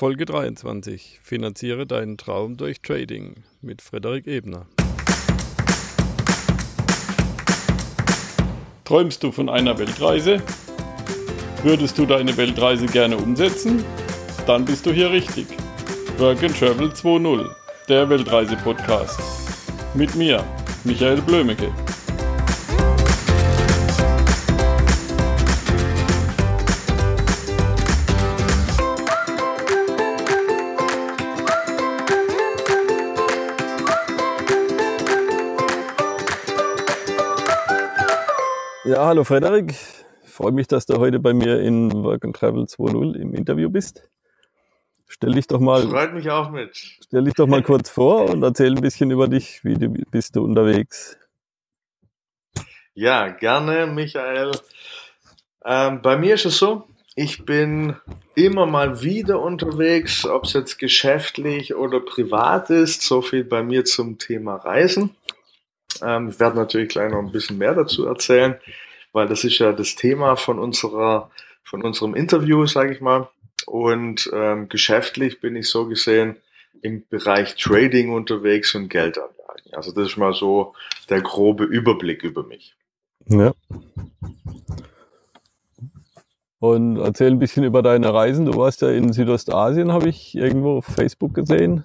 Folge 23. Finanziere deinen Traum durch Trading mit Frederik Ebner. Träumst du von einer Weltreise? Würdest du deine Weltreise gerne umsetzen? Dann bist du hier richtig. Work and Travel 2.0, der Weltreise-Podcast. Mit mir, Michael Blömecke. Ja, hallo Frederik. Ich freue mich, dass du heute bei mir in Work and Travel 2.0 im Interview bist. Stell dich doch mal. Freut mich auch mit. Stell dich doch mal kurz vor und erzähl ein bisschen über dich. Wie du, bist du unterwegs? Ja, gerne, Michael. Ähm, bei mir ist es so, ich bin immer mal wieder unterwegs, ob es jetzt geschäftlich oder privat ist. So viel bei mir zum Thema Reisen. Ähm, ich werde natürlich gleich noch ein bisschen mehr dazu erzählen, weil das ist ja das Thema von unserer, von unserem Interview, sage ich mal. Und ähm, geschäftlich bin ich so gesehen im Bereich Trading unterwegs und Geldanlagen. Also das ist mal so der grobe Überblick über mich. Ja. Und erzähl ein bisschen über deine Reisen. Du warst ja in Südostasien, habe ich irgendwo auf Facebook gesehen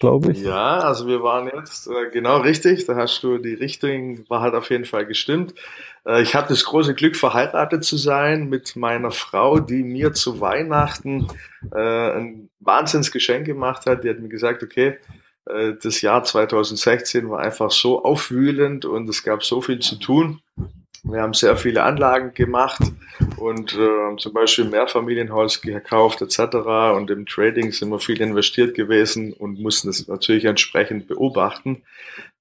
glaube ich. Ja, also wir waren jetzt äh, genau richtig. Da hast du die Richtung, war halt auf jeden Fall gestimmt. Äh, ich habe das große Glück, verheiratet zu sein mit meiner Frau, die mir zu Weihnachten äh, ein Wahnsinnsgeschenk gemacht hat. Die hat mir gesagt, okay, äh, das Jahr 2016 war einfach so aufwühlend und es gab so viel zu tun. Wir haben sehr viele Anlagen gemacht und äh, zum Beispiel Mehrfamilienhaus gekauft etc. Und im Trading sind wir viel investiert gewesen und mussten das natürlich entsprechend beobachten,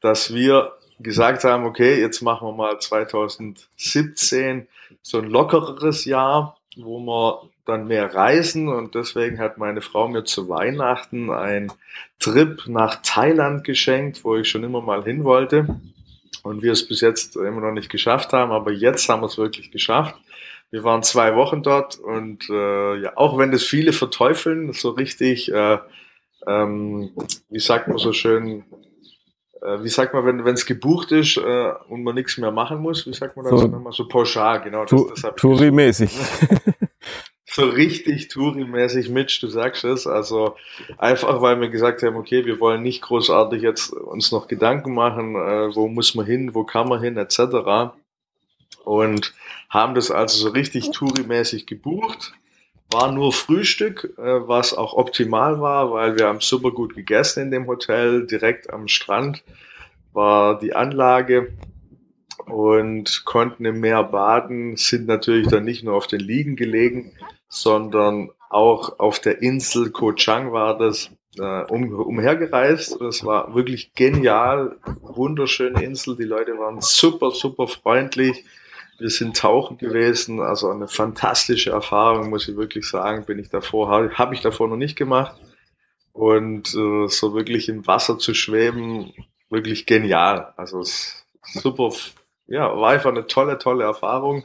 dass wir gesagt haben, okay, jetzt machen wir mal 2017 so ein lockereres Jahr, wo wir dann mehr reisen und deswegen hat meine Frau mir zu Weihnachten einen Trip nach Thailand geschenkt, wo ich schon immer mal hin wollte und wir es bis jetzt immer noch nicht geschafft haben, aber jetzt haben wir es wirklich geschafft. Wir waren zwei Wochen dort und äh, ja, auch wenn das viele verteufeln, so richtig, äh, ähm, wie sagt man so schön, äh, wie sagt man, wenn es gebucht ist äh, und man nichts mehr machen muss, wie sagt man das so, nochmal? So pauschal, genau. Das, das Touri-mäßig. So richtig Touri-mäßig Mitch, du sagst es. Also einfach, weil wir gesagt haben, okay, wir wollen nicht großartig jetzt uns noch Gedanken machen, äh, wo muss man hin, wo kann man hin, etc. Und haben das also so richtig Touri-mäßig gebucht. War nur Frühstück, äh, was auch optimal war, weil wir haben super gut gegessen in dem Hotel, direkt am Strand war die Anlage und konnten im Meer baden, sind natürlich dann nicht nur auf den Liegen gelegen, sondern auch auf der Insel Koh Chang war das äh, um, umhergereist. Das war wirklich genial, wunderschöne Insel. Die Leute waren super, super freundlich. Wir sind tauchen gewesen, also eine fantastische Erfahrung, muss ich wirklich sagen. Bin ich davor, habe hab ich davor noch nicht gemacht. Und äh, so wirklich im Wasser zu schweben, wirklich genial. Also super, ja, war einfach eine tolle, tolle Erfahrung.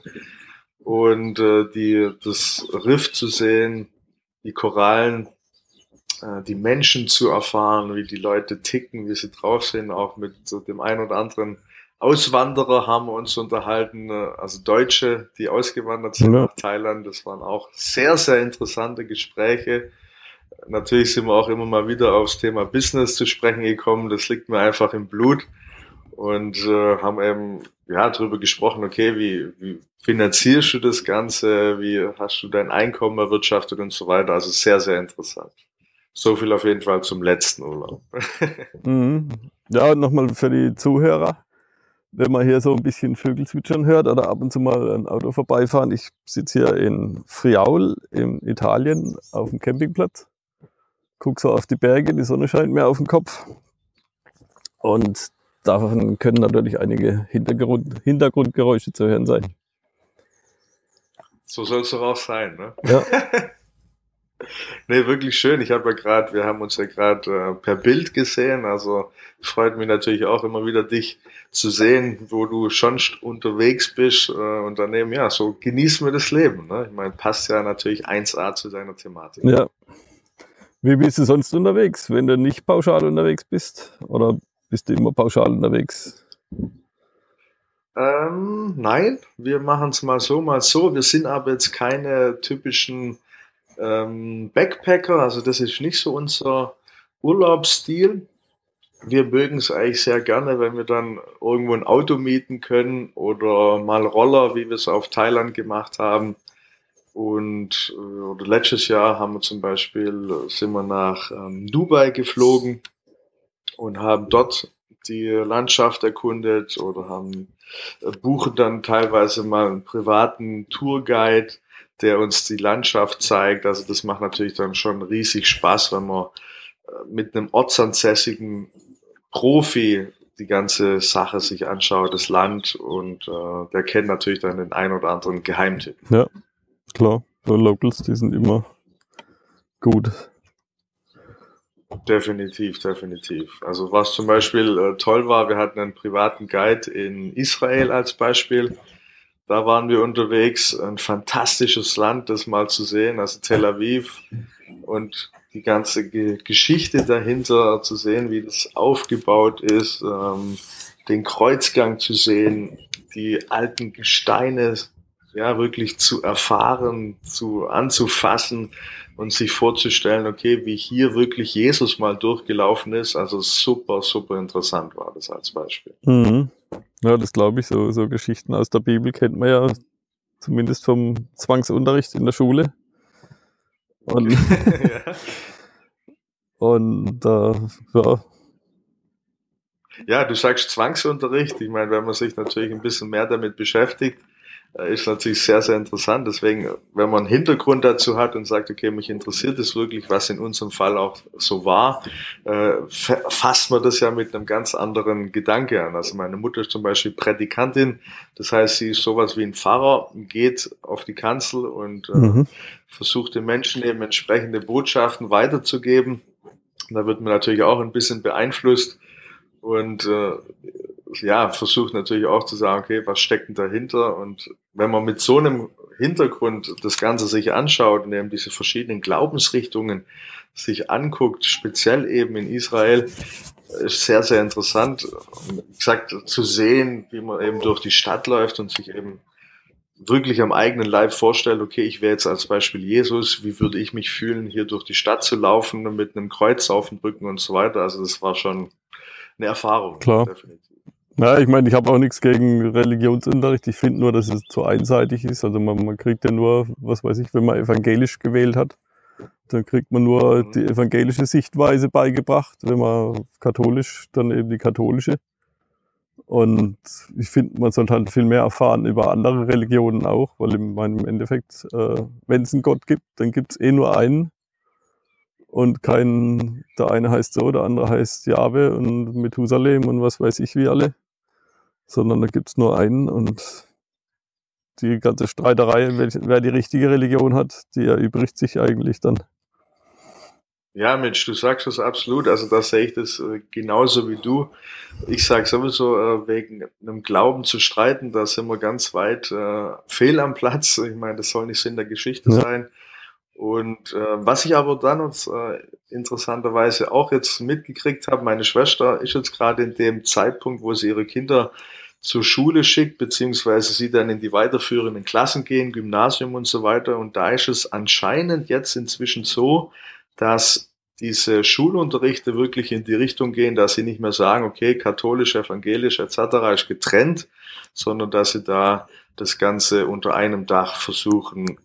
Und äh, die, das Riff zu sehen, die Korallen, äh, die Menschen zu erfahren, wie die Leute ticken, wie sie drauf sind, auch mit so dem einen oder anderen Auswanderer haben wir uns unterhalten, äh, also Deutsche, die ausgewandert sind ja. nach Thailand. Das waren auch sehr, sehr interessante Gespräche. Natürlich sind wir auch immer mal wieder aufs Thema Business zu sprechen gekommen. Das liegt mir einfach im Blut und äh, haben eben ja darüber gesprochen, okay, wie, wie finanzierst du das Ganze, wie hast du dein Einkommen erwirtschaftet und so weiter. Also sehr, sehr interessant. So viel auf jeden Fall zum letzten Urlaub. mhm. Ja, nochmal für die Zuhörer, wenn man hier so ein bisschen Vögel zwitschern hört oder ab und zu mal ein Auto vorbeifahren. Ich sitze hier in Friaul in Italien auf dem Campingplatz, gucke so auf die Berge, die Sonne scheint mir auf den Kopf. Und davon können natürlich einige Hintergrund, Hintergrundgeräusche zu hören sein. So soll es doch auch sein, ne? Ja. Nee, wirklich schön. Ich habe ja gerade, wir haben uns ja gerade äh, per Bild gesehen. Also freut mich natürlich auch immer wieder, dich zu sehen, wo du schon unterwegs bist. Äh, und daneben, ja, so genießen wir das Leben. Ne? Ich meine, passt ja natürlich 1A zu deiner Thematik. Ja. Wie bist du sonst unterwegs, wenn du nicht pauschal unterwegs bist? Oder bist du immer pauschal unterwegs? Ähm, nein, wir machen es mal so, mal so. Wir sind aber jetzt keine typischen ähm, Backpacker, also das ist nicht so unser Urlaubsstil. Wir mögen es eigentlich sehr gerne, wenn wir dann irgendwo ein Auto mieten können oder mal Roller, wie wir es auf Thailand gemacht haben. Und äh, letztes Jahr haben wir zum Beispiel sind wir nach ähm, Dubai geflogen und haben dort die Landschaft erkundet oder haben äh, buchen dann teilweise mal einen privaten Tourguide der uns die Landschaft zeigt. Also das macht natürlich dann schon riesig Spaß, wenn man äh, mit einem ortsansässigen Profi die ganze Sache sich anschaut, das Land und äh, der kennt natürlich dann den ein oder anderen Geheimtipp. Ja, klar. Locals, die sind immer gut. Definitiv, definitiv. Also was zum Beispiel äh, toll war, wir hatten einen privaten Guide in Israel als Beispiel da waren wir unterwegs. Ein fantastisches Land, das mal zu sehen, also Tel Aviv und die ganze Ge Geschichte dahinter zu sehen, wie das aufgebaut ist, ähm, den Kreuzgang zu sehen, die alten Gesteine ja wirklich zu erfahren, zu anzufassen und sich vorzustellen, okay, wie hier wirklich Jesus mal durchgelaufen ist. Also super, super interessant war das als Beispiel. Mhm. Ja, das glaube ich. So, so Geschichten aus der Bibel kennt man ja zumindest vom Zwangsunterricht in der Schule. Und, ja. und äh, ja. Ja, du sagst Zwangsunterricht. Ich meine, wenn man sich natürlich ein bisschen mehr damit beschäftigt, ist natürlich sehr, sehr interessant. Deswegen, wenn man einen Hintergrund dazu hat und sagt, okay, mich interessiert es wirklich, was in unserem Fall auch so war, äh, fasst man das ja mit einem ganz anderen Gedanke an. Also meine Mutter ist zum Beispiel Prädikantin, das heißt, sie ist sowas wie ein Pfarrer, geht auf die Kanzel und äh, mhm. versucht den Menschen eben entsprechende Botschaften weiterzugeben. Da wird man natürlich auch ein bisschen beeinflusst und äh, ja, versucht natürlich auch zu sagen, okay, was steckt denn dahinter? Und wenn man mit so einem Hintergrund das Ganze sich anschaut und eben diese verschiedenen Glaubensrichtungen sich anguckt, speziell eben in Israel, ist sehr, sehr interessant, wie gesagt, zu sehen, wie man eben durch die Stadt läuft und sich eben wirklich am eigenen Leib vorstellt, okay, ich wäre jetzt als Beispiel Jesus, wie würde ich mich fühlen, hier durch die Stadt zu laufen mit einem Kreuz auf dem Rücken und so weiter. Also das war schon eine Erfahrung. Klar. Definitiv. Ja, ich meine, ich habe auch nichts gegen Religionsunterricht. Ich finde nur, dass es zu einseitig ist. Also man, man kriegt ja nur, was weiß ich, wenn man evangelisch gewählt hat, dann kriegt man nur mhm. die evangelische Sichtweise beigebracht. Wenn man katholisch, dann eben die katholische. Und ich finde, man sollte halt viel mehr erfahren über andere Religionen auch, weil im, im Endeffekt, äh, wenn es einen Gott gibt, dann gibt es eh nur einen. Und kein, der eine heißt so, der andere heißt Jahwe und Methusalem und was weiß ich wie alle sondern da gibt es nur einen und die ganze Streiterei, wer die richtige Religion hat, die erübrigt sich eigentlich dann. Ja, Mensch, du sagst das absolut. Also da sehe ich das äh, genauso wie du. Ich sage sowieso, äh, wegen einem Glauben zu streiten, da sind wir ganz weit äh, fehl am Platz. Ich meine, das soll nicht Sinn der Geschichte ja. sein. Und äh, was ich aber dann uns äh, interessanterweise auch jetzt mitgekriegt habe, meine Schwester ist jetzt gerade in dem Zeitpunkt, wo sie ihre Kinder zur Schule schickt, beziehungsweise sie dann in die weiterführenden Klassen gehen, Gymnasium und so weiter. Und da ist es anscheinend jetzt inzwischen so, dass diese Schulunterrichte wirklich in die Richtung gehen, dass sie nicht mehr sagen, okay, katholisch, evangelisch etc. ist getrennt, sondern dass sie da das Ganze unter einem Dach versuchen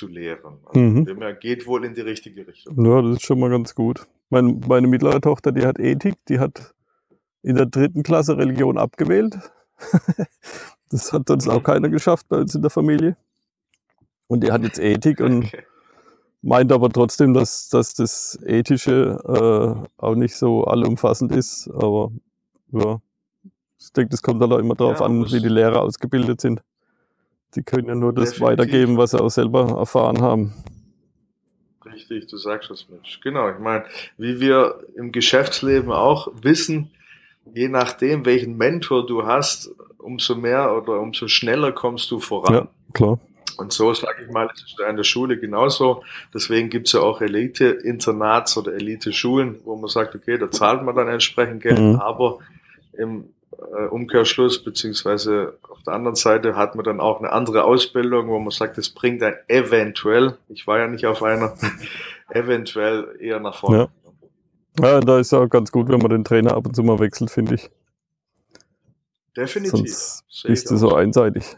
zu lehren. Also mhm. Dem geht wohl in die richtige Richtung. Ja, das ist schon mal ganz gut. Meine, meine mittlere Tochter, die hat Ethik, die hat in der dritten Klasse Religion abgewählt. das hat uns auch keiner geschafft bei uns in der Familie. Und die hat jetzt Ethik und okay. meint aber trotzdem, dass, dass das Ethische äh, auch nicht so allumfassend ist. Aber ja, ich denke, das kommt halt auch immer darauf ja, an, wie die Lehrer ausgebildet sind. Die können ja nur das Definitiv. weitergeben, was sie auch selber erfahren haben. Richtig, du sagst das, Mensch. Genau, ich meine, wie wir im Geschäftsleben auch wissen, je nachdem, welchen Mentor du hast, umso mehr oder umso schneller kommst du voran. Ja, klar. Und so, sage ich mal, ist es in der Schule genauso. Deswegen gibt es ja auch Elite-Internats oder Elite-Schulen, wo man sagt, okay, da zahlt man dann entsprechend Geld, mhm. aber im äh, Umkehrschluss, beziehungsweise auf der anderen Seite hat man dann auch eine andere Ausbildung, wo man sagt, es bringt dann eventuell, ich war ja nicht auf einer, eventuell eher nach vorne. Ja. ja, da ist ja ganz gut, wenn man den Trainer ab und zu mal wechselt, finde ich. Definitiv. Sonst bist du so einseitig.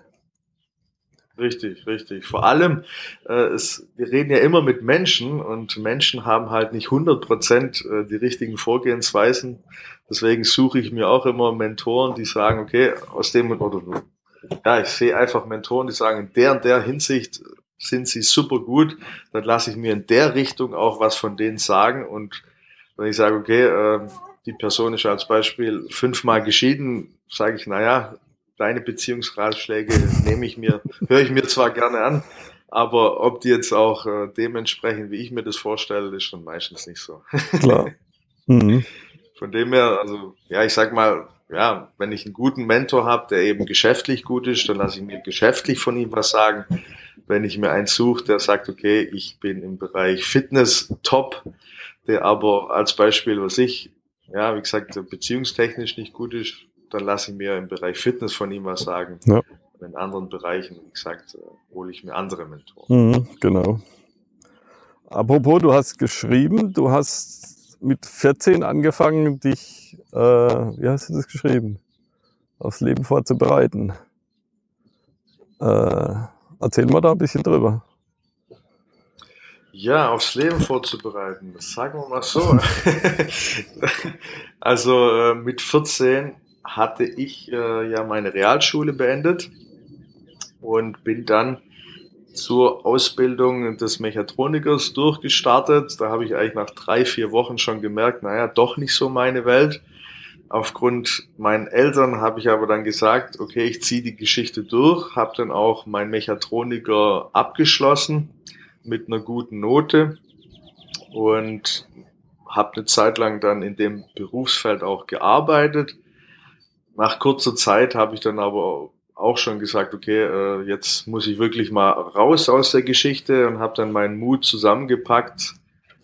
Richtig, richtig. Vor allem, äh, es, wir reden ja immer mit Menschen und Menschen haben halt nicht 100 Prozent äh, die richtigen Vorgehensweisen. Deswegen suche ich mir auch immer Mentoren, die sagen, okay, aus dem oder ja, ich sehe einfach Mentoren, die sagen, in der und der Hinsicht sind sie super gut, dann lasse ich mir in der Richtung auch was von denen sagen und wenn ich sage, okay, äh, die Person ist als Beispiel fünfmal geschieden, sage ich, naja, deine Beziehungsratschläge nehme ich mir, höre ich mir zwar gerne an, aber ob die jetzt auch äh, dementsprechend, wie ich mir das vorstelle, ist schon meistens nicht so. Klar. Mhm. Von dem her, also ja, ich sag mal, ja, wenn ich einen guten Mentor habe, der eben geschäftlich gut ist, dann lasse ich mir geschäftlich von ihm was sagen. Wenn ich mir einen suche, der sagt, okay, ich bin im Bereich Fitness top, der aber als Beispiel, was ich, ja, wie gesagt, beziehungstechnisch nicht gut ist, dann lasse ich mir im Bereich Fitness von ihm was sagen. Ja. In anderen Bereichen, wie gesagt, hole ich mir andere Mentoren. Mhm, genau. Apropos, du hast geschrieben, du hast mit 14 angefangen, dich, äh, wie hast du das geschrieben, aufs Leben vorzubereiten. Äh, erzähl mal da ein bisschen drüber. Ja, aufs Leben vorzubereiten, das sagen wir mal so. also äh, mit 14 hatte ich äh, ja meine Realschule beendet und bin dann zur Ausbildung des Mechatronikers durchgestartet. Da habe ich eigentlich nach drei, vier Wochen schon gemerkt, naja, doch nicht so meine Welt. Aufgrund meinen Eltern habe ich aber dann gesagt, okay, ich ziehe die Geschichte durch, habe dann auch mein Mechatroniker abgeschlossen mit einer guten Note und habe eine Zeit lang dann in dem Berufsfeld auch gearbeitet nach kurzer Zeit habe ich dann aber auch schon gesagt, okay, äh, jetzt muss ich wirklich mal raus aus der Geschichte und habe dann meinen Mut zusammengepackt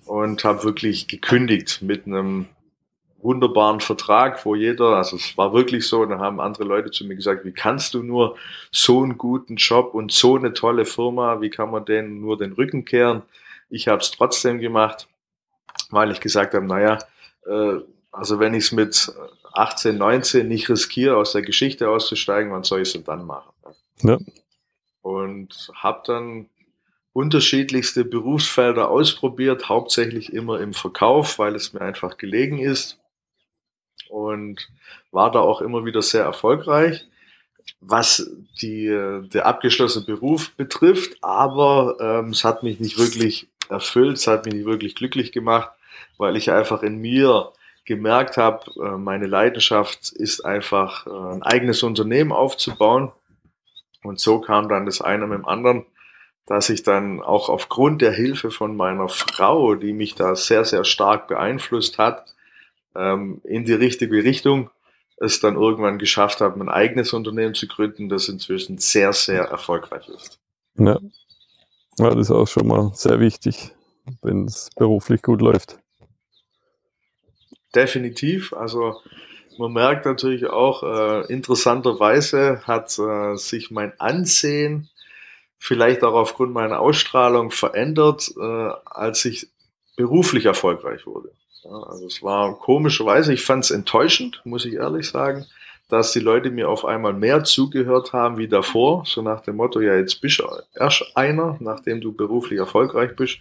und habe wirklich gekündigt mit einem wunderbaren Vertrag, wo jeder, also es war wirklich so, da haben andere Leute zu mir gesagt, wie kannst du nur so einen guten Job und so eine tolle Firma, wie kann man denen nur den Rücken kehren? Ich habe es trotzdem gemacht, weil ich gesagt habe, naja, äh, also wenn ich es mit 18, 19 nicht riskiere, aus der Geschichte auszusteigen, wann soll ich es denn dann machen? Ja. Und habe dann unterschiedlichste Berufsfelder ausprobiert, hauptsächlich immer im Verkauf, weil es mir einfach gelegen ist und war da auch immer wieder sehr erfolgreich, was die, der abgeschlossene Beruf betrifft, aber ähm, es hat mich nicht wirklich erfüllt, es hat mich nicht wirklich glücklich gemacht, weil ich einfach in mir gemerkt habe, äh, meine Leidenschaft ist einfach äh, ein eigenes Unternehmen aufzubauen. Und so kam dann das eine mit dem anderen, dass ich dann auch aufgrund der Hilfe von meiner Frau, die mich da sehr, sehr stark beeinflusst hat, ähm, in die richtige Richtung es dann irgendwann geschafft habe, mein eigenes Unternehmen zu gründen, das inzwischen sehr, sehr erfolgreich ist. Ja, ja das ist auch schon mal sehr wichtig, wenn es beruflich gut läuft definitiv. Also man merkt natürlich auch, äh, interessanterweise hat äh, sich mein Ansehen vielleicht auch aufgrund meiner Ausstrahlung verändert, äh, als ich beruflich erfolgreich wurde. Ja, also es war komischerweise, ich fand es enttäuschend, muss ich ehrlich sagen, dass die Leute mir auf einmal mehr zugehört haben wie davor, so nach dem Motto, ja, jetzt bist du erst einer, nachdem du beruflich erfolgreich bist.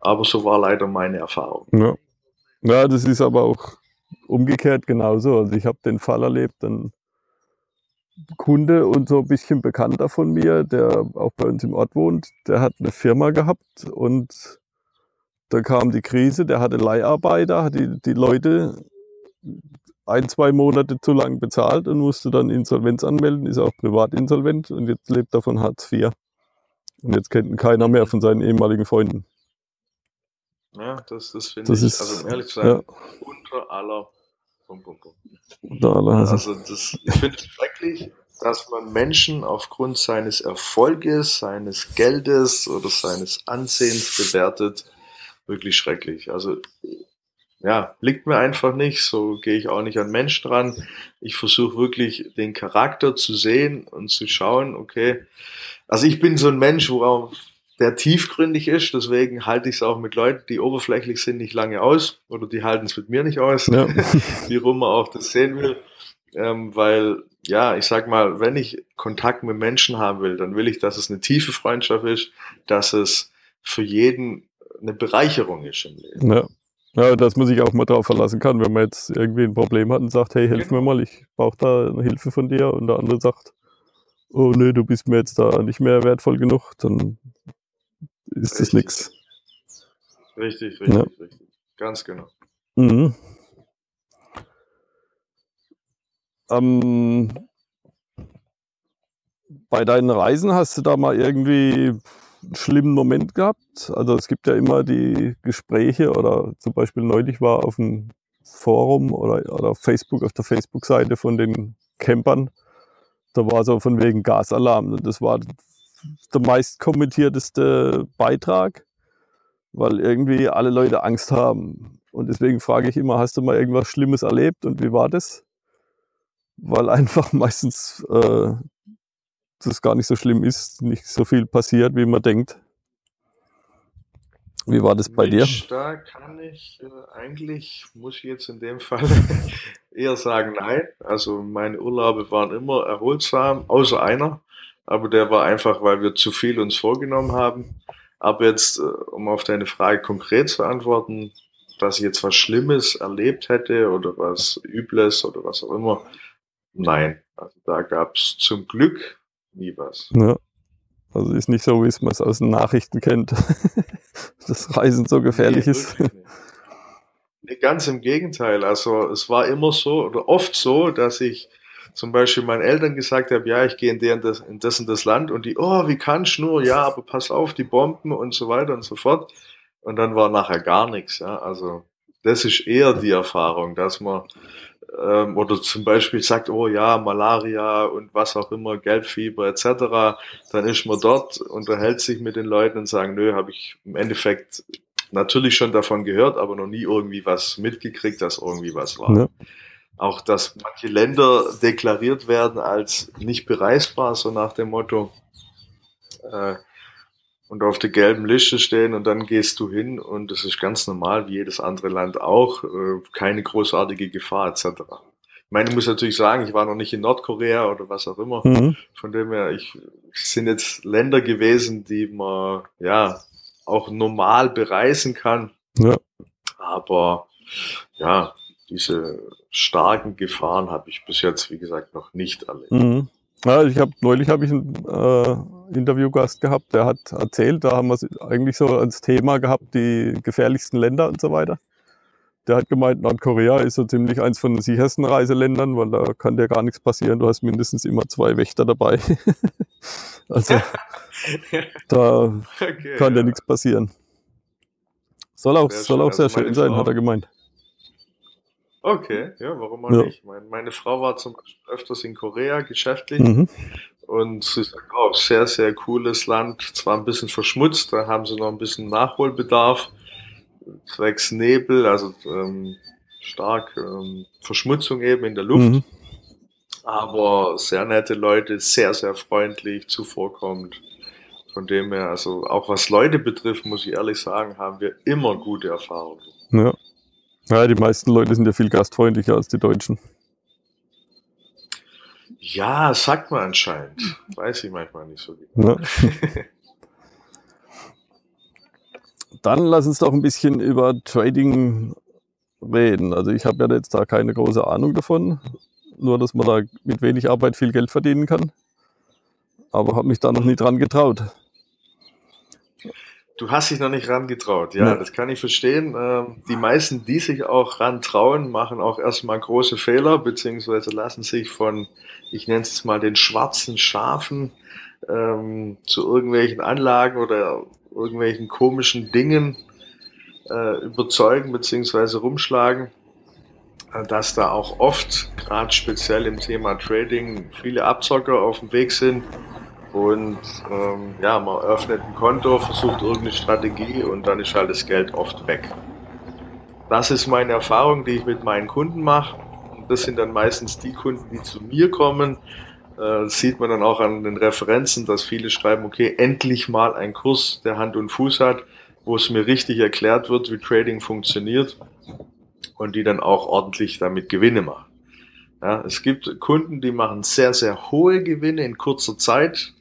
Aber so war leider meine Erfahrung. Ja. Ja, das ist aber auch umgekehrt genauso. Also ich habe den Fall erlebt, ein Kunde und so ein bisschen Bekannter von mir, der auch bei uns im Ort wohnt, der hat eine Firma gehabt und da kam die Krise, der hatte Leiharbeiter, hat die, die Leute ein, zwei Monate zu lang bezahlt und musste dann Insolvenz anmelden, ist auch privat insolvent und jetzt lebt er von Hartz IV. Und jetzt kennt ihn keiner mehr von seinen ehemaligen Freunden. Ja, das, das finde ich, ist, also um ehrlich zu sein, ja. unter aller Punkt, Punkt, Punkt. Unter aller also. also das, ich finde es schrecklich, dass man Menschen aufgrund seines Erfolges, seines Geldes oder seines Ansehens bewertet. Wirklich schrecklich. Also ja, liegt mir einfach nicht. So gehe ich auch nicht an Menschen dran. Ich versuche wirklich den Charakter zu sehen und zu schauen, okay. Also ich bin so ein Mensch, worauf der tiefgründig ist, deswegen halte ich es auch mit Leuten, die oberflächlich sind, nicht lange aus oder die halten es mit mir nicht aus, ja. wie rum man auch das sehen will. Ähm, weil, ja, ich sag mal, wenn ich Kontakt mit Menschen haben will, dann will ich, dass es eine tiefe Freundschaft ist, dass es für jeden eine Bereicherung ist im Leben. Ja. Ja, dass man sich auch mal darauf verlassen kann, wenn man jetzt irgendwie ein Problem hat und sagt, hey, hilf genau. mir mal, ich brauche da eine Hilfe von dir und der andere sagt, oh nee, du bist mir jetzt da nicht mehr wertvoll genug, dann ist richtig. das nichts. Richtig, richtig, ja. richtig. Ganz genau. Mhm. Ähm, bei deinen Reisen hast du da mal irgendwie einen schlimmen Moment gehabt? Also es gibt ja immer die Gespräche oder zum Beispiel neulich war auf dem Forum oder, oder auf Facebook, auf der Facebook-Seite von den Campern, da war so von wegen Gasalarm. Das war der meist kommentierteste Beitrag, weil irgendwie alle Leute Angst haben. Und deswegen frage ich immer, hast du mal irgendwas Schlimmes erlebt und wie war das? Weil einfach meistens äh, das gar nicht so schlimm ist, nicht so viel passiert, wie man denkt. Wie war das bei Mensch, dir? Da kann ich äh, eigentlich, muss ich jetzt in dem Fall eher sagen, nein. Also meine Urlaube waren immer erholsam, außer einer aber der war einfach, weil wir zu viel uns vorgenommen haben. Aber jetzt, äh, um auf deine Frage konkret zu antworten, dass ich jetzt was Schlimmes erlebt hätte oder was Übles oder was auch immer, nein. Also da gab es zum Glück nie was. Ja. Also ist nicht so, wie es man es aus den Nachrichten kennt, dass Reisen so gefährlich nee, ist. Nee, ganz im Gegenteil. Also es war immer so oder oft so, dass ich zum Beispiel meinen Eltern gesagt habe, ja, ich gehe in, der, das, in das und das Land und die, oh, wie kannst du nur, ja, aber pass auf, die Bomben und so weiter und so fort. Und dann war nachher gar nichts, ja, also das ist eher die Erfahrung, dass man ähm, oder zum Beispiel sagt, oh ja, Malaria und was auch immer, Gelbfieber etc., dann ist man dort, unterhält sich mit den Leuten und sagen, nö, habe ich im Endeffekt natürlich schon davon gehört, aber noch nie irgendwie was mitgekriegt, dass irgendwie was war. Ja auch, dass manche Länder deklariert werden als nicht bereisbar, so nach dem Motto, äh, und auf der gelben Liste stehen und dann gehst du hin und das ist ganz normal, wie jedes andere Land auch, äh, keine großartige Gefahr etc. Ich meine, ich muss natürlich sagen, ich war noch nicht in Nordkorea oder was auch immer. Mhm. Von dem her, ich sind jetzt Länder gewesen, die man ja auch normal bereisen kann. Ja. Aber ja, diese starken Gefahren habe ich bis jetzt, wie gesagt, noch nicht erlebt. Mhm. Ja, ich habe neulich habe ich einen äh, Interviewgast gehabt, der hat erzählt, da haben wir eigentlich so als Thema gehabt, die gefährlichsten Länder und so weiter. Der hat gemeint, Nordkorea ist so ziemlich eins von den sichersten Reiseländern, weil da kann dir gar nichts passieren. Du hast mindestens immer zwei Wächter dabei. also da okay, kann dir ja. nichts passieren. Soll auch, sehr soll auch sehr schön sein, hat er gemeint. Okay, ja, warum auch ja. nicht? Meine, meine, Frau war zum Beispiel öfters in Korea geschäftlich mhm. und sie sagt auch, sehr, sehr cooles Land, zwar ein bisschen verschmutzt, da haben sie noch ein bisschen Nachholbedarf, zwecks Nebel, also ähm, stark ähm, Verschmutzung eben in der Luft, mhm. aber sehr nette Leute, sehr, sehr freundlich, zuvorkommend. Von dem her, also auch was Leute betrifft, muss ich ehrlich sagen, haben wir immer gute Erfahrungen. Ja. Ja, die meisten Leute sind ja viel gastfreundlicher als die Deutschen. Ja, sagt man anscheinend. Weiß ich manchmal nicht so genau. Dann lass uns doch ein bisschen über Trading reden. Also ich habe ja jetzt da keine große Ahnung davon. Nur, dass man da mit wenig Arbeit viel Geld verdienen kann. Aber habe mich da noch nie dran getraut. Du hast dich noch nicht rangetraut, ja, ja. das kann ich verstehen. Ähm, die meisten, die sich auch rantrauen, machen auch erstmal große Fehler, beziehungsweise lassen sich von, ich nenne es mal den schwarzen Schafen, ähm, zu irgendwelchen Anlagen oder irgendwelchen komischen Dingen äh, überzeugen bzw. rumschlagen, äh, dass da auch oft, gerade speziell im Thema Trading, viele Abzocker auf dem Weg sind. Und ähm, ja, man öffnet ein Konto, versucht irgendeine Strategie und dann ist halt das Geld oft weg. Das ist meine Erfahrung, die ich mit meinen Kunden mache. Und das sind dann meistens die Kunden, die zu mir kommen. Äh, sieht man dann auch an den Referenzen, dass viele schreiben, okay, endlich mal ein Kurs, der Hand und Fuß hat, wo es mir richtig erklärt wird, wie Trading funktioniert und die dann auch ordentlich damit Gewinne machen. Ja, es gibt Kunden, die machen sehr, sehr hohe Gewinne in kurzer Zeit,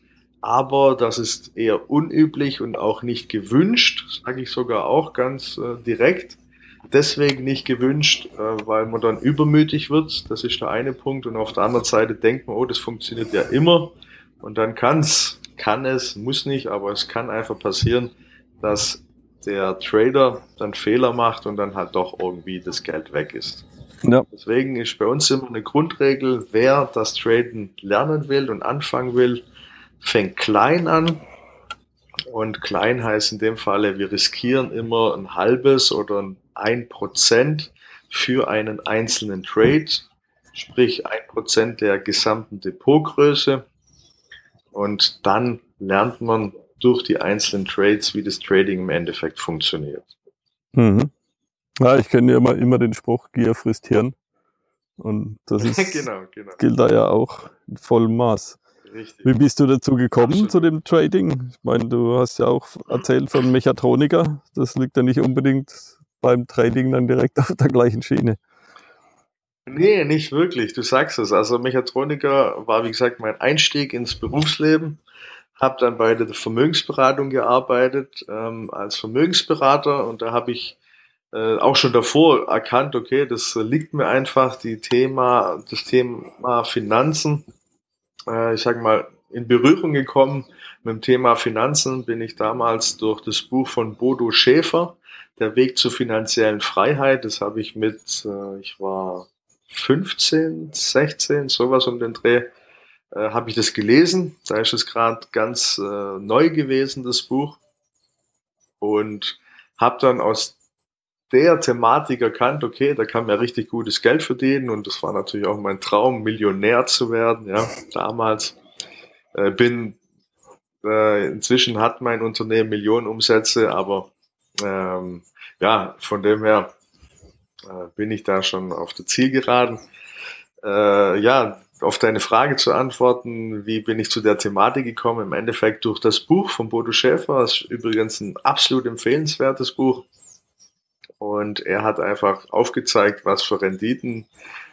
aber das ist eher unüblich und auch nicht gewünscht, sage ich sogar auch ganz äh, direkt deswegen nicht gewünscht, äh, weil man dann übermütig wird. Das ist der eine Punkt. Und auf der anderen Seite denkt man, oh, das funktioniert ja immer. Und dann kann's, kann es, muss nicht, aber es kann einfach passieren, dass der Trader dann Fehler macht und dann halt doch irgendwie das Geld weg ist. Ja. Deswegen ist bei uns immer eine Grundregel, wer das Traden lernen will und anfangen will, fängt klein an und klein heißt in dem Falle, wir riskieren immer ein halbes oder ein Prozent für einen einzelnen Trade, sprich ein Prozent der gesamten Depotgröße. Und dann lernt man durch die einzelnen Trades, wie das Trading im Endeffekt funktioniert. Mhm. Ja, ich kenne ja immer, immer den Spruch, Gier frisst Hirn. Und das ist, genau, genau. gilt da ja auch in vollem Maß. Richtig. Wie bist du dazu gekommen zu dem Trading? Ich meine, du hast ja auch erzählt von Mechatroniker. Das liegt ja nicht unbedingt beim Trading dann direkt auf der gleichen Schiene. Nee, nicht wirklich. Du sagst es. Also Mechatroniker war, wie gesagt, mein Einstieg ins Berufsleben. Habe dann bei der Vermögensberatung gearbeitet ähm, als Vermögensberater und da habe ich äh, auch schon davor erkannt, okay, das liegt mir einfach, die Thema, das Thema Finanzen äh, ich sage mal, in Berührung gekommen mit dem Thema Finanzen bin ich damals durch das Buch von Bodo Schäfer, Der Weg zur finanziellen Freiheit. Das habe ich mit, äh, ich war 15, 16, sowas um den Dreh, äh, habe ich das gelesen. Da ist es gerade ganz äh, neu gewesen, das Buch. Und habe dann aus der Thematik erkannt, okay, da kann man richtig gutes Geld verdienen und das war natürlich auch mein Traum, Millionär zu werden, ja, damals. Äh, bin, äh, inzwischen hat mein Unternehmen Millionen Umsätze, aber ähm, ja, von dem her äh, bin ich da schon auf der Zielgeraden. Äh, ja, auf deine Frage zu antworten, wie bin ich zu der Thematik gekommen? Im Endeffekt durch das Buch von Bodo Schäfer, das ist übrigens ein absolut empfehlenswertes Buch und er hat einfach aufgezeigt, was für Renditen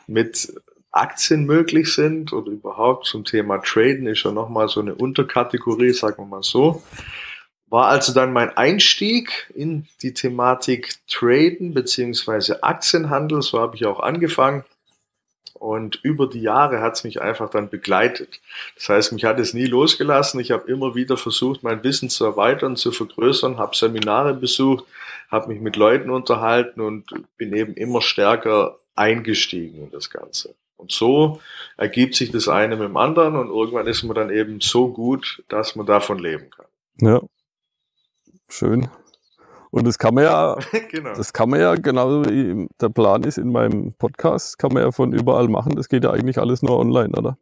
mit Aktien möglich sind oder überhaupt zum Thema Traden ist ja nochmal so eine Unterkategorie, sagen wir mal so. War also dann mein Einstieg in die Thematik Traden beziehungsweise Aktienhandel, so habe ich auch angefangen. Und über die Jahre hat es mich einfach dann begleitet. Das heißt, mich hat es nie losgelassen. Ich habe immer wieder versucht, mein Wissen zu erweitern, zu vergrößern, habe Seminare besucht, habe mich mit Leuten unterhalten und bin eben immer stärker eingestiegen in das Ganze. Und so ergibt sich das eine mit dem anderen und irgendwann ist man dann eben so gut, dass man davon leben kann. Ja, schön. Und das kann man ja, genau. das kann man ja, genauso wie der Plan ist in meinem Podcast, kann man ja von überall machen. Das geht ja eigentlich alles nur online, oder?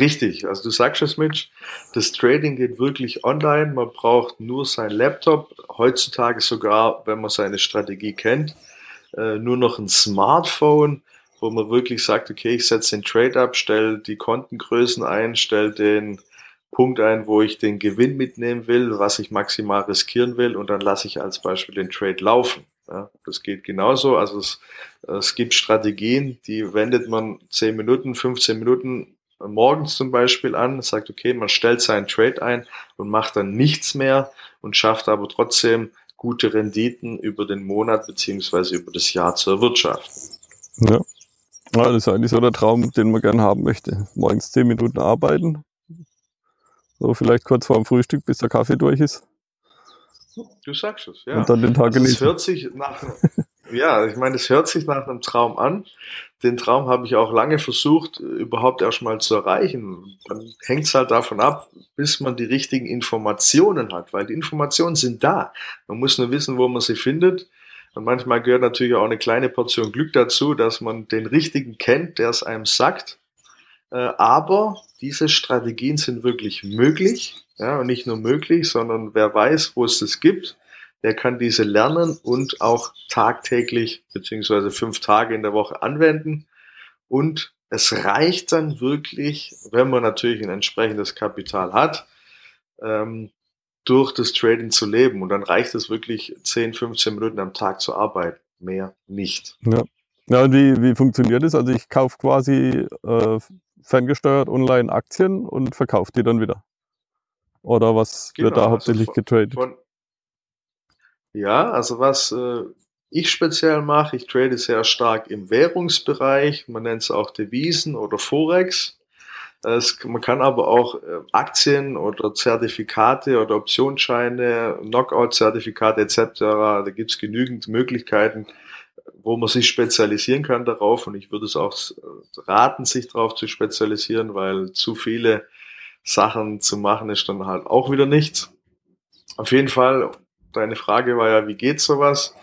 Richtig, also du sagst es, Mitch, das Trading geht wirklich online. Man braucht nur sein Laptop, heutzutage sogar, wenn man seine Strategie kennt, äh, nur noch ein Smartphone, wo man wirklich sagt, okay, ich setze den Trade ab, stelle die Kontengrößen ein, stelle den Punkt ein, wo ich den Gewinn mitnehmen will, was ich maximal riskieren will und dann lasse ich als Beispiel den Trade laufen. Ja, das geht genauso. Also es, es gibt Strategien, die wendet man 10 Minuten, 15 Minuten morgens zum Beispiel an, sagt, okay, man stellt seinen Trade ein und macht dann nichts mehr und schafft aber trotzdem gute Renditen über den Monat beziehungsweise über das Jahr zu erwirtschaften. Ja. ja, das ist eigentlich so der Traum, den man gerne haben möchte. Morgens 10 Minuten arbeiten, so vielleicht kurz vor dem Frühstück, bis der Kaffee durch ist. Du sagst es, ja. Und dann den Tag also genießen. Es hört sich nach, Ja, ich meine, es hört sich nach einem Traum an. Den Traum habe ich auch lange versucht, überhaupt erstmal zu erreichen. Dann hängt es halt davon ab, bis man die richtigen Informationen hat, weil die Informationen sind da. Man muss nur wissen, wo man sie findet. Und manchmal gehört natürlich auch eine kleine Portion Glück dazu, dass man den richtigen kennt, der es einem sagt. Äh, aber diese Strategien sind wirklich möglich. Ja, und nicht nur möglich, sondern wer weiß, wo es das gibt, der kann diese lernen und auch tagtäglich beziehungsweise fünf Tage in der Woche anwenden. Und es reicht dann wirklich, wenn man natürlich ein entsprechendes Kapital hat, ähm, durch das Trading zu leben. Und dann reicht es wirklich 10, 15 Minuten am Tag zu arbeiten. Mehr nicht. Ja. Ja, und wie, wie funktioniert das? Also ich kaufe quasi äh, ferngesteuert online Aktien und verkaufe die dann wieder. Oder was genau, wird da also hauptsächlich von, getradet? Von, ja, also was äh, ich speziell mache, ich trade sehr stark im Währungsbereich, man nennt es auch Devisen oder Forex. Es, man kann aber auch äh, Aktien oder Zertifikate oder Optionsscheine, Knockout-Zertifikate etc., da gibt es genügend Möglichkeiten, wo man sich spezialisieren kann darauf. Und ich würde es auch raten, sich darauf zu spezialisieren, weil zu viele Sachen zu machen ist dann halt auch wieder nichts. Auf jeden Fall, deine Frage war ja, wie geht sowas?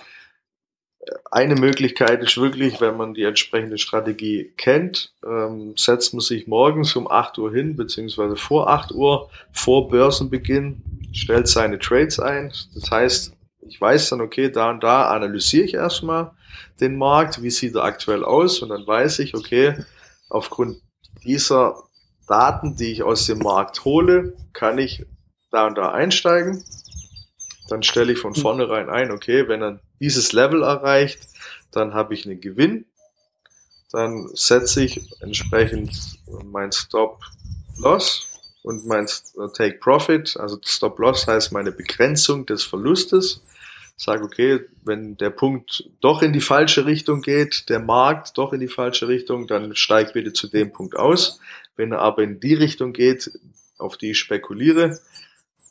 Eine Möglichkeit ist wirklich, wenn man die entsprechende Strategie kennt, ähm, setzt man sich morgens um 8 Uhr hin, beziehungsweise vor 8 Uhr, vor Börsenbeginn, stellt seine Trades ein. Das heißt, ich weiß dann, okay, da und da analysiere ich erstmal den Markt, wie sieht er aktuell aus und dann weiß ich, okay, aufgrund dieser Daten, die ich aus dem Markt hole, kann ich da und da einsteigen. Dann stelle ich von hm. vornherein ein, okay, wenn er dieses Level erreicht, dann habe ich einen Gewinn. Dann setze ich entsprechend mein Stop-Loss und mein Take Profit. Also Stop-Loss heißt meine Begrenzung des Verlustes sage, okay, wenn der Punkt doch in die falsche Richtung geht, der Markt doch in die falsche Richtung, dann steig bitte zu dem Punkt aus. Wenn er aber in die Richtung geht, auf die ich spekuliere,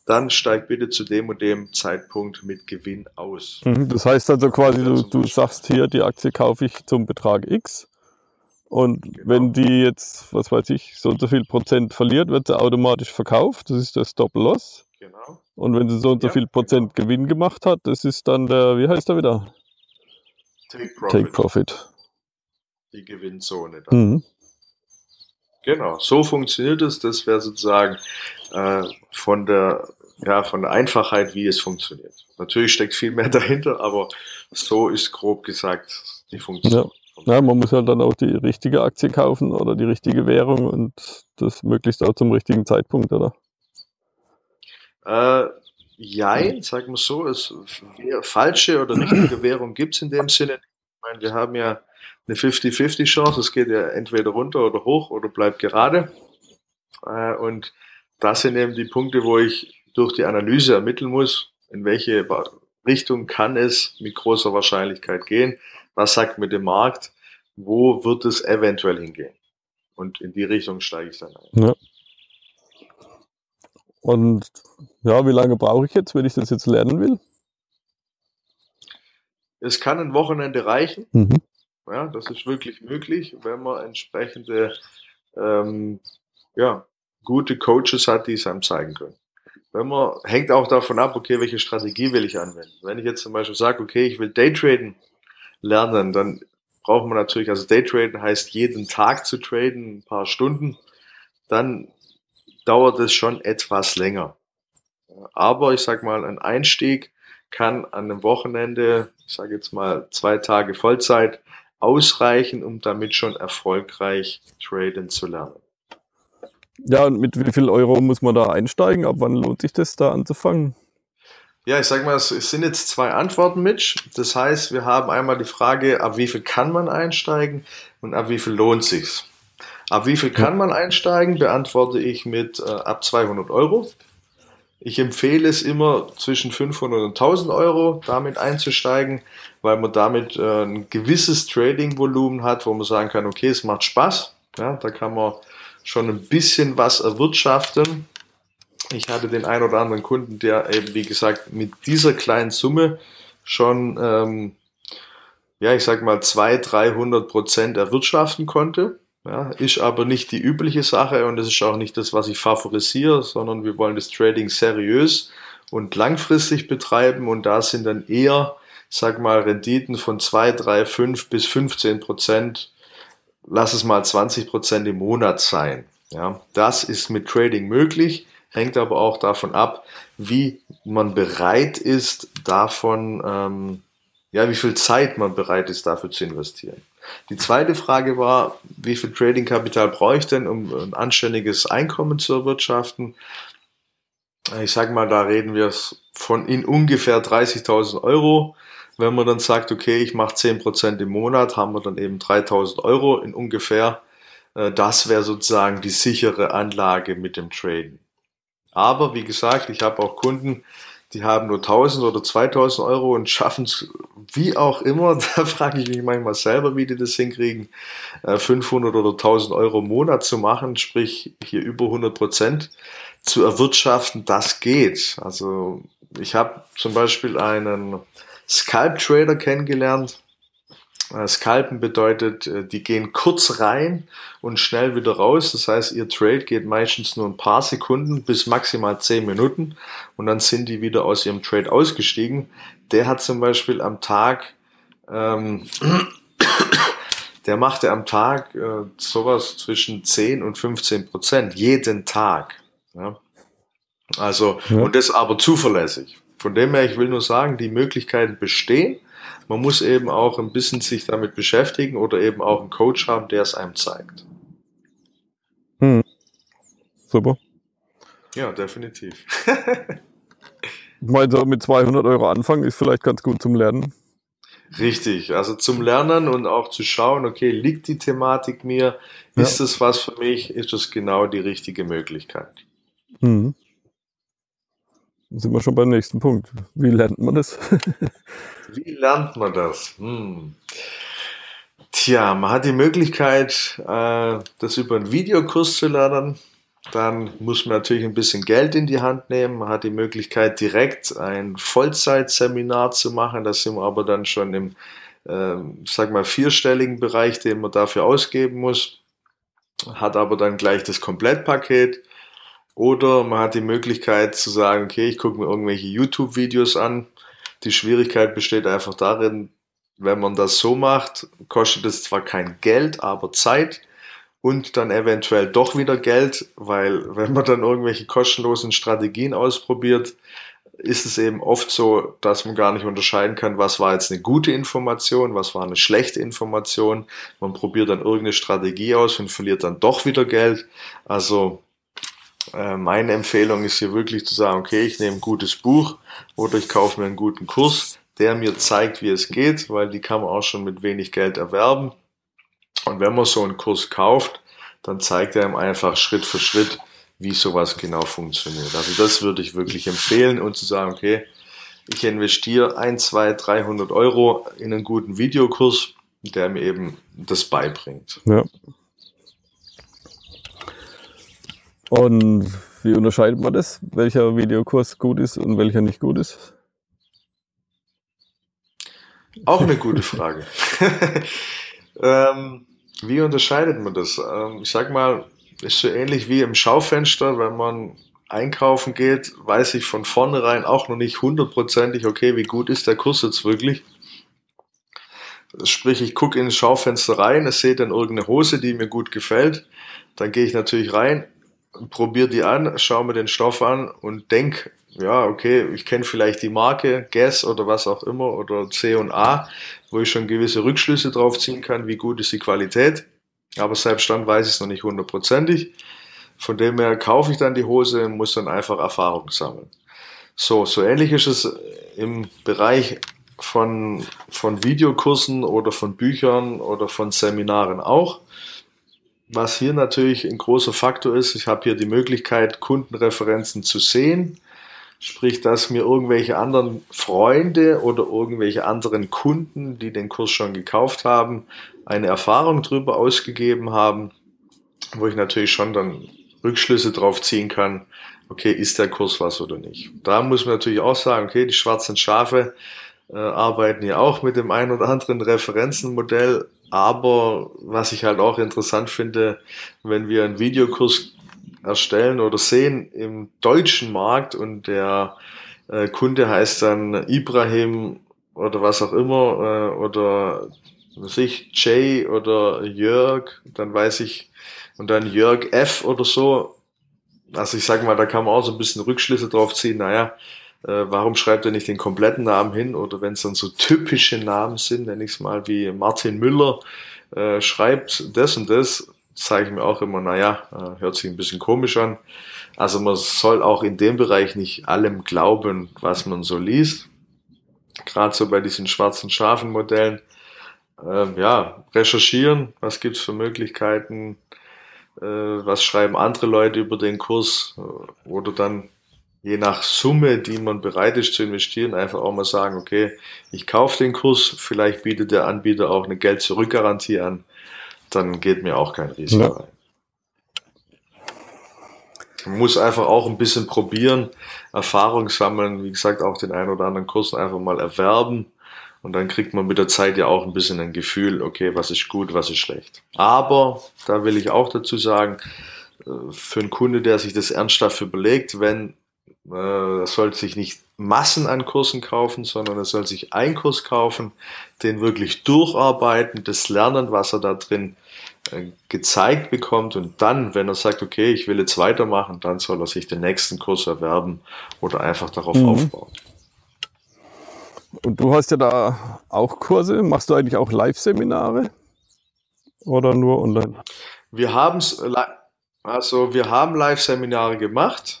dann steig bitte zu dem und dem Zeitpunkt mit Gewinn aus. Mhm, das heißt also quasi, du, du sagst hier, die Aktie kaufe ich zum Betrag X. Und genau. wenn die jetzt, was weiß ich, so und so viel Prozent verliert, wird sie automatisch verkauft. Das ist der Stop-Loss. Genau. Und wenn sie so und so ja, viel Prozent genau. Gewinn gemacht hat, das ist dann der, wie heißt er wieder? Take Profit. Take Profit. Die Gewinnzone dann. Mhm. Genau, so funktioniert es. Das wäre sozusagen äh, von der ja, von der Einfachheit, wie es funktioniert. Natürlich steckt viel mehr dahinter, aber so ist grob gesagt die Funktion. Ja. ja, man muss halt dann auch die richtige Aktie kaufen oder die richtige Währung und das möglichst auch zum richtigen Zeitpunkt, oder? Äh, jein, sagen wir so, es, falsche oder richtige Währung gibt es in dem Sinne. Ich meine, wir haben ja eine 50-50 Chance, es geht ja entweder runter oder hoch oder bleibt gerade. Äh, und das sind eben die Punkte, wo ich durch die Analyse ermitteln muss, in welche Richtung kann es mit großer Wahrscheinlichkeit gehen, was sagt mit dem Markt, wo wird es eventuell hingehen. Und in die Richtung steige ich dann ein. Ja. Und ja, wie lange brauche ich jetzt, wenn ich das jetzt lernen will? Es kann ein Wochenende reichen. Mhm. Ja, das ist wirklich möglich, wenn man entsprechende ähm, ja, gute Coaches hat, die es einem zeigen können. Wenn man, hängt auch davon ab, okay, welche Strategie will ich anwenden. Wenn ich jetzt zum Beispiel sage, okay, ich will Daytraden lernen, dann braucht man natürlich, also Daytraden heißt jeden Tag zu traden, ein paar Stunden, dann dauert es schon etwas länger. Aber ich sag mal, ein Einstieg kann an einem Wochenende, ich sage jetzt mal zwei Tage Vollzeit, ausreichen, um damit schon erfolgreich traden zu lernen. Ja, und mit wie viel Euro muss man da einsteigen? Ab wann lohnt sich das da anzufangen? Ja, ich sag mal, es sind jetzt zwei Antworten, Mitch. Das heißt, wir haben einmal die Frage, ab wie viel kann man einsteigen und ab wie viel lohnt sich's? Ab wie viel kann man einsteigen? Beantworte ich mit äh, ab 200 Euro. Ich empfehle es immer zwischen 500 und 1000 Euro damit einzusteigen, weil man damit äh, ein gewisses Trading-Volumen hat, wo man sagen kann, okay, es macht Spaß. Ja, da kann man schon ein bisschen was erwirtschaften. Ich hatte den einen oder anderen Kunden, der eben, wie gesagt, mit dieser kleinen Summe schon ähm, ja, ich sag mal, 200, 300 Prozent erwirtschaften konnte. Ja, ist aber nicht die übliche Sache und das ist auch nicht das, was ich favorisiere, sondern wir wollen das Trading seriös und langfristig betreiben und da sind dann eher, sag mal, Renditen von 2, 3, 5 bis 15 Prozent, lass es mal 20 Prozent im Monat sein. Ja, das ist mit Trading möglich, hängt aber auch davon ab, wie man bereit ist, davon, ähm, ja, wie viel Zeit man bereit ist, dafür zu investieren. Die zweite Frage war, wie viel Trading-Kapital brauche ich denn, um ein anständiges Einkommen zu erwirtschaften? Ich sage mal, da reden wir von in ungefähr 30.000 Euro. Wenn man dann sagt, okay, ich mache 10% im Monat, haben wir dann eben 3.000 Euro in ungefähr. Äh, das wäre sozusagen die sichere Anlage mit dem Traden. Aber wie gesagt, ich habe auch Kunden, die haben nur 1000 oder 2000 Euro und schaffen es wie auch immer, da frage ich mich manchmal selber, wie die das hinkriegen, 500 äh, oder 1000 Euro im Monat zu machen, sprich hier über 100 Prozent zu erwirtschaften, das geht. Also ich habe zum Beispiel einen Scalp Trader kennengelernt, Scalpen bedeutet, äh, die gehen kurz rein und schnell wieder raus. Das heißt, ihr Trade geht meistens nur ein paar Sekunden bis maximal zehn Minuten und dann sind die wieder aus ihrem Trade ausgestiegen. Der hat zum Beispiel am Tag, ähm, der machte am Tag äh, sowas zwischen 10 und 15 Prozent jeden Tag. Ja? Also, ja. und das aber zuverlässig. Von dem her, ich will nur sagen, die Möglichkeiten bestehen. Man muss eben auch ein bisschen sich damit beschäftigen oder eben auch einen Coach haben, der es einem zeigt. Hm. Super. Ja, definitiv. ich meine, so mit 200 Euro anfangen ist vielleicht ganz gut zum Lernen. Richtig, also zum Lernen und auch zu schauen, okay, liegt die Thematik mir? Ist ja. das was für mich? Ist das genau die richtige Möglichkeit? Hm. Sind wir schon beim nächsten Punkt. Wie lernt man das? Wie lernt man das? Hm. Tja, man hat die Möglichkeit, äh, das über einen Videokurs zu lernen. Dann muss man natürlich ein bisschen Geld in die Hand nehmen. Man hat die Möglichkeit, direkt ein Vollzeitseminar zu machen. Da sind wir aber dann schon im, äh, sag mal, vierstelligen Bereich, den man dafür ausgeben muss. Hat aber dann gleich das Komplettpaket. Oder man hat die Möglichkeit zu sagen, okay, ich gucke mir irgendwelche YouTube-Videos an. Die Schwierigkeit besteht einfach darin, wenn man das so macht, kostet es zwar kein Geld, aber Zeit und dann eventuell doch wieder Geld, weil wenn man dann irgendwelche kostenlosen Strategien ausprobiert, ist es eben oft so, dass man gar nicht unterscheiden kann, was war jetzt eine gute Information, was war eine schlechte Information. Man probiert dann irgendeine Strategie aus und verliert dann doch wieder Geld. Also meine Empfehlung ist hier wirklich zu sagen, okay, ich nehme ein gutes Buch oder ich kaufe mir einen guten Kurs, der mir zeigt, wie es geht, weil die kann man auch schon mit wenig Geld erwerben. Und wenn man so einen Kurs kauft, dann zeigt er ihm einfach Schritt für Schritt, wie sowas genau funktioniert. Also das würde ich wirklich empfehlen und zu sagen, okay, ich investiere 1, 2, 300 Euro in einen guten Videokurs, der mir eben das beibringt. Ja. Und wie unterscheidet man das, welcher Videokurs gut ist und welcher nicht gut ist? Auch eine gute Frage. ähm, wie unterscheidet man das? Ähm, ich sag mal, ist so ähnlich wie im Schaufenster, wenn man einkaufen geht, weiß ich von vornherein auch noch nicht hundertprozentig, okay, wie gut ist der Kurs jetzt wirklich. Sprich, ich gucke in das Schaufenster rein, es sehe dann irgendeine Hose, die mir gut gefällt. Dann gehe ich natürlich rein, probiere die an, schaue mir den Stoff an und denke, ja, okay, ich kenne vielleicht die Marke, Guess oder was auch immer oder C und A, wo ich schon gewisse Rückschlüsse drauf ziehen kann, wie gut ist die Qualität. Aber selbst dann weiß ich es noch nicht hundertprozentig. Von dem her kaufe ich dann die Hose und muss dann einfach Erfahrung sammeln. So, so ähnlich ist es im Bereich von, von Videokursen oder von Büchern oder von Seminaren auch. Was hier natürlich ein großer Faktor ist, ich habe hier die Möglichkeit, Kundenreferenzen zu sehen. Sprich, dass mir irgendwelche anderen Freunde oder irgendwelche anderen Kunden, die den Kurs schon gekauft haben, eine Erfahrung darüber ausgegeben haben, wo ich natürlich schon dann Rückschlüsse drauf ziehen kann, okay, ist der Kurs was oder nicht. Da muss man natürlich auch sagen, okay, die schwarzen Schafe äh, arbeiten ja auch mit dem ein oder anderen Referenzenmodell. Aber was ich halt auch interessant finde, wenn wir einen Videokurs erstellen oder sehen im deutschen Markt und der äh, Kunde heißt dann Ibrahim oder was auch immer äh, oder sich Jay oder Jörg, dann weiß ich und dann Jörg F oder so. Also ich sage mal, da kann man auch so ein bisschen Rückschlüsse drauf ziehen. Naja, äh, warum schreibt er nicht den kompletten Namen hin? Oder wenn es dann so typische Namen sind, nenne ich es mal wie Martin Müller, äh, schreibt das und das, sage ich mir auch immer, naja, äh, hört sich ein bisschen komisch an. Also man soll auch in dem Bereich nicht allem glauben, was man so liest. Gerade so bei diesen schwarzen Schafen Modellen. Ähm, ja, recherchieren, was gibt's für Möglichkeiten, äh, was schreiben andere Leute über den Kurs äh, oder dann je nach Summe, die man bereit ist zu investieren, einfach auch mal sagen, okay, ich kaufe den Kurs, vielleicht bietet der Anbieter auch eine Geld-Zurück-Garantie an, dann geht mir auch kein Risiko ja. rein. Man muss einfach auch ein bisschen probieren, Erfahrung sammeln, wie gesagt, auch den einen oder anderen Kurs einfach mal erwerben und dann kriegt man mit der Zeit ja auch ein bisschen ein Gefühl, okay, was ist gut, was ist schlecht. Aber, da will ich auch dazu sagen, äh, für einen Kunde, der sich das ernsthaft überlegt, wenn äh, er soll sich nicht Massen an Kursen kaufen, sondern er soll sich einen Kurs kaufen, den wirklich durcharbeiten, das lernen, was er da drin äh, gezeigt bekommt und dann, wenn er sagt, okay, ich will jetzt weitermachen, dann soll er sich den nächsten Kurs erwerben oder einfach darauf mhm. aufbauen. Und du hast ja da auch Kurse. Machst du eigentlich auch Live-Seminare oder nur online? Wir haben also wir haben Live-Seminare gemacht äh,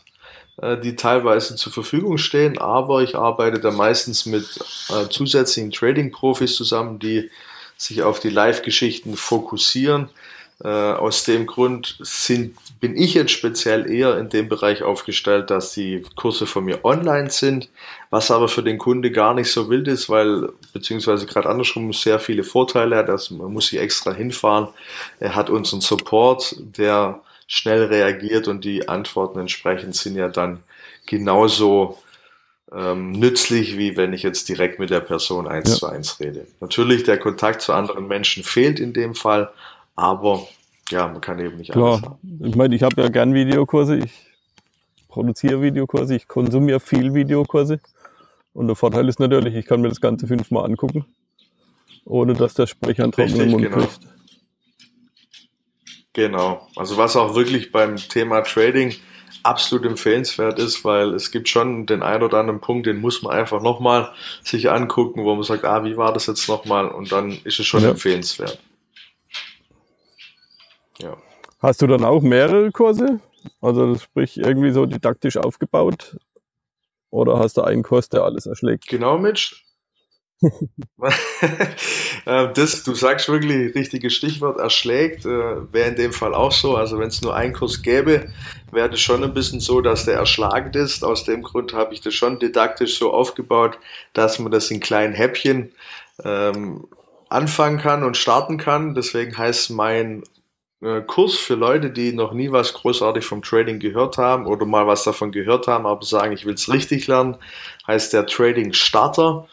die teilweise zur Verfügung stehen, aber ich arbeite da meistens mit äh, zusätzlichen Trading-Profis zusammen, die sich auf die Live-Geschichten fokussieren. Äh, aus dem Grund sind, bin ich jetzt speziell eher in dem Bereich aufgestellt, dass die Kurse von mir online sind, was aber für den Kunde gar nicht so wild ist, weil, beziehungsweise gerade andersrum, sehr viele Vorteile hat. Also man muss sich extra hinfahren. Er hat unseren Support, der schnell reagiert und die Antworten entsprechend sind ja dann genauso ähm, nützlich, wie wenn ich jetzt direkt mit der Person eins ja. zu eins rede. Natürlich, der Kontakt zu anderen Menschen fehlt in dem Fall, aber ja, man kann eben nicht Klar. alles haben. Ich meine, ich habe ja gern Videokurse, ich produziere Videokurse, ich konsumiere viel Videokurse. Und der Vorteil ist natürlich, ich kann mir das Ganze fünfmal angucken, ohne dass der Sprecher einen trockenen Mund genau. kriegt. Genau. Also was auch wirklich beim Thema Trading absolut empfehlenswert ist, weil es gibt schon den einen oder anderen Punkt, den muss man einfach nochmal sich angucken, wo man sagt, ah, wie war das jetzt nochmal? Und dann ist es schon ja. empfehlenswert. Ja. Hast du dann auch mehrere Kurse? Also sprich irgendwie so didaktisch aufgebaut? Oder hast du einen Kurs, der alles erschlägt? Genau, Mitch. Äh, das, du sagst wirklich richtiges Stichwort, erschlägt, äh, wäre in dem Fall auch so. Also wenn es nur einen Kurs gäbe, wäre das schon ein bisschen so, dass der erschlagend ist. Aus dem Grund habe ich das schon didaktisch so aufgebaut, dass man das in kleinen Häppchen ähm, anfangen kann und starten kann. Deswegen heißt mein äh, Kurs für Leute, die noch nie was großartig vom Trading gehört haben oder mal was davon gehört haben, aber sagen, ich will es richtig lernen, heißt der Trading Starter.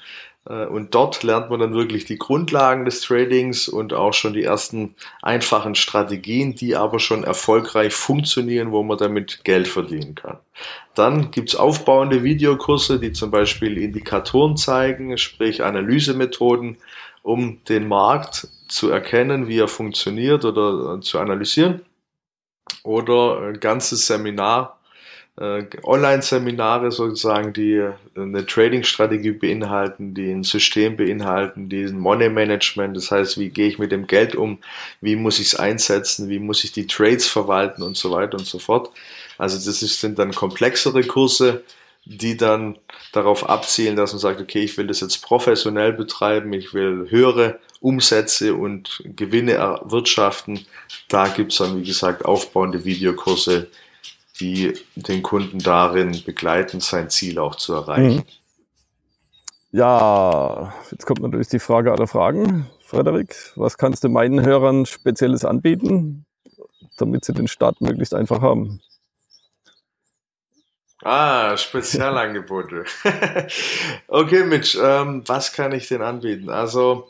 Äh, und dort lernt man dann wirklich die Grundlagen des Tradings und auch schon die ersten einfachen Strategien, die aber schon erfolgreich funktionieren, wo man damit Geld verdienen kann. Dann gibt's aufbauende Videokurse, die zum Beispiel Indikatoren zeigen, sprich Analysemethoden, um den Markt zu erkennen, wie er funktioniert oder zu analysieren. Oder ein ganzes Seminar äh, Online-Seminare sozusagen, die äh, eine Trading-Strategie beinhalten, die ein System beinhalten, die ein Money-Management, das heißt, wie gehe ich mit dem Geld um, wie muss ich es einsetzen, wie muss ich die Trades verwalten und so weiter und so fort. Also das sind dann komplexere Kurse, die dann darauf abzielen, dass man sagt, okay, ich will das jetzt professionell betreiben, ich will höhere Umsätze und Gewinne erwirtschaften. Da gibt's dann, wie gesagt, aufbauende Videokurse, die den Kunden darin begleiten, sein Ziel auch zu erreichen. Mhm. Ja, jetzt kommt natürlich die Frage aller Fragen. Frederik, was kannst du meinen Hörern Spezielles anbieten, damit sie den Start möglichst einfach haben? Ah, Spezialangebote. okay, Mitch, ähm, was kann ich denn anbieten? Also,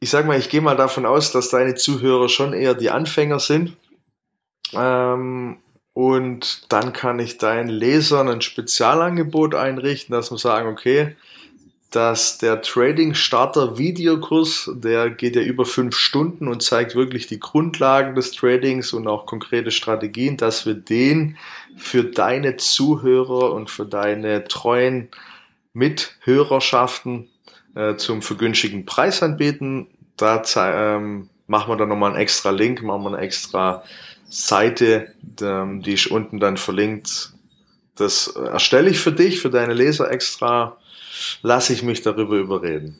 ich sag mal, ich gehe mal davon aus, dass deine Zuhörer schon eher die Anfänger sind. Ähm, und dann kann ich deinen Lesern ein Spezialangebot einrichten, dass wir sagen, okay, dass der Trading Starter Videokurs, der geht ja über fünf Stunden und zeigt wirklich die Grundlagen des Tradings und auch konkrete Strategien, dass wir den für deine Zuhörer und für deine treuen Mithörerschaften äh, zum vergünstigen Preis anbieten. Da ähm, machen wir dann nochmal einen extra Link, machen wir eine extra Seite, ähm, die ist unten dann verlinkt. Das erstelle ich für dich, für deine Leser extra lasse ich mich darüber überreden.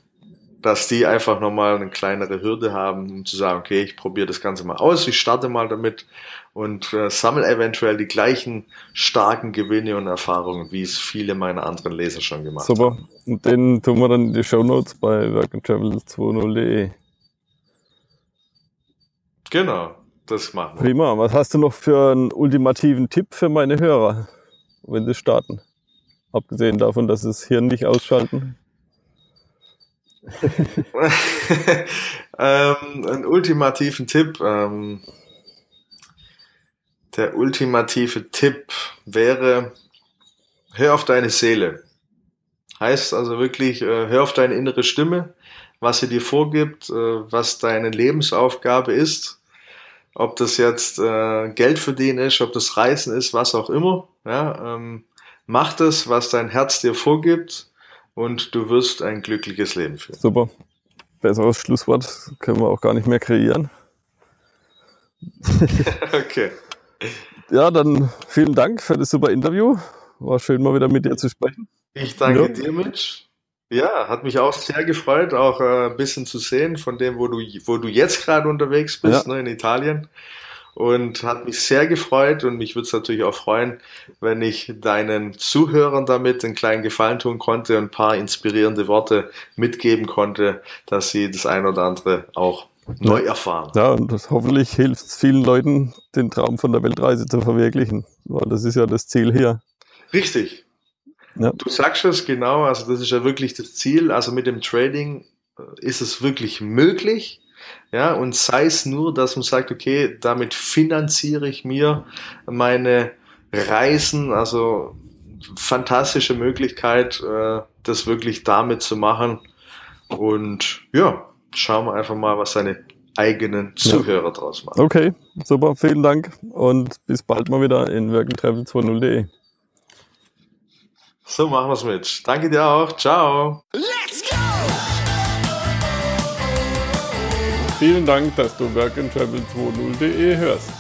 Dass die einfach nochmal eine kleinere Hürde haben, um zu sagen, okay, ich probiere das Ganze mal aus, ich starte mal damit und äh, sammle eventuell die gleichen starken Gewinne und Erfahrungen, wie es viele meiner anderen Leser schon gemacht Super. haben. Super. Und den tun wir dann in die Show Notes bei workandtravel20.de. Genau, das machen wir. Prima. Was hast du noch für einen ultimativen Tipp für meine Hörer, wenn sie starten? Abgesehen davon, dass es Hirn nicht ausschalten. ähm, einen ultimativen Tipp. Ähm, der ultimative Tipp wäre, hör auf deine Seele. Heißt also wirklich, äh, hör auf deine innere Stimme, was sie dir vorgibt, äh, was deine Lebensaufgabe ist. Ob das jetzt äh, Geld verdienen ist, ob das Reisen ist, was auch immer. Ja, ähm, Mach das, was dein Herz dir vorgibt und du wirst ein glückliches Leben führen. Super. Besseres Schlusswort können wir auch gar nicht mehr kreieren. okay. Ja, dann vielen Dank für das super Interview. War schön, mal wieder mit dir zu sprechen. Ich danke ja. dir, Mitch. Ja, hat mich auch sehr gefreut, auch äh, ein bisschen zu sehen von dem, wo du, wo du jetzt gerade unterwegs bist, ja. ne, in Italien und hat mich sehr gefreut und mich würde es natürlich auch freuen, wenn ich deinen Zuhörern damit einen kleinen Gefallen tun konnte und ein paar inspirierende Worte mitgeben konnte, dass sie das ein oder andere auch neu erfahren. Ja, und das hoffentlich hilft es vielen Leuten, den Traum von der Weltreise zu verwirklichen, weil das ist ja das Ziel hier. Richtig. Ja. Du sagst es genau, also das ist ja wirklich das Ziel. Also mit dem Trading äh, ist es wirklich möglich, ja, und sei es nur, dass man sagt, okay, damit finanziere ich mir meine Reisen, also fantastische Möglichkeit, äh, das wirklich damit zu machen. Und ja, schauen wir einfach mal, was seine eigenen Zuhörer ja. draus machen. Okay, super, vielen Dank und bis bald mal wieder in workandtravel20.de. So machen wir es mit. Danke dir auch. Ciao. Let's go! Vielen Dank, dass du workandtravel20.de hörst.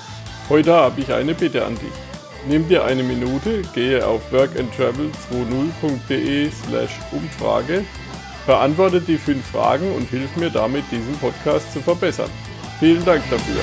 Heute habe ich eine Bitte an dich. Nimm dir eine Minute, gehe auf workandtravel20.de slash Umfrage, beantworte die fünf Fragen und hilf mir damit, diesen Podcast zu verbessern. Vielen Dank dafür.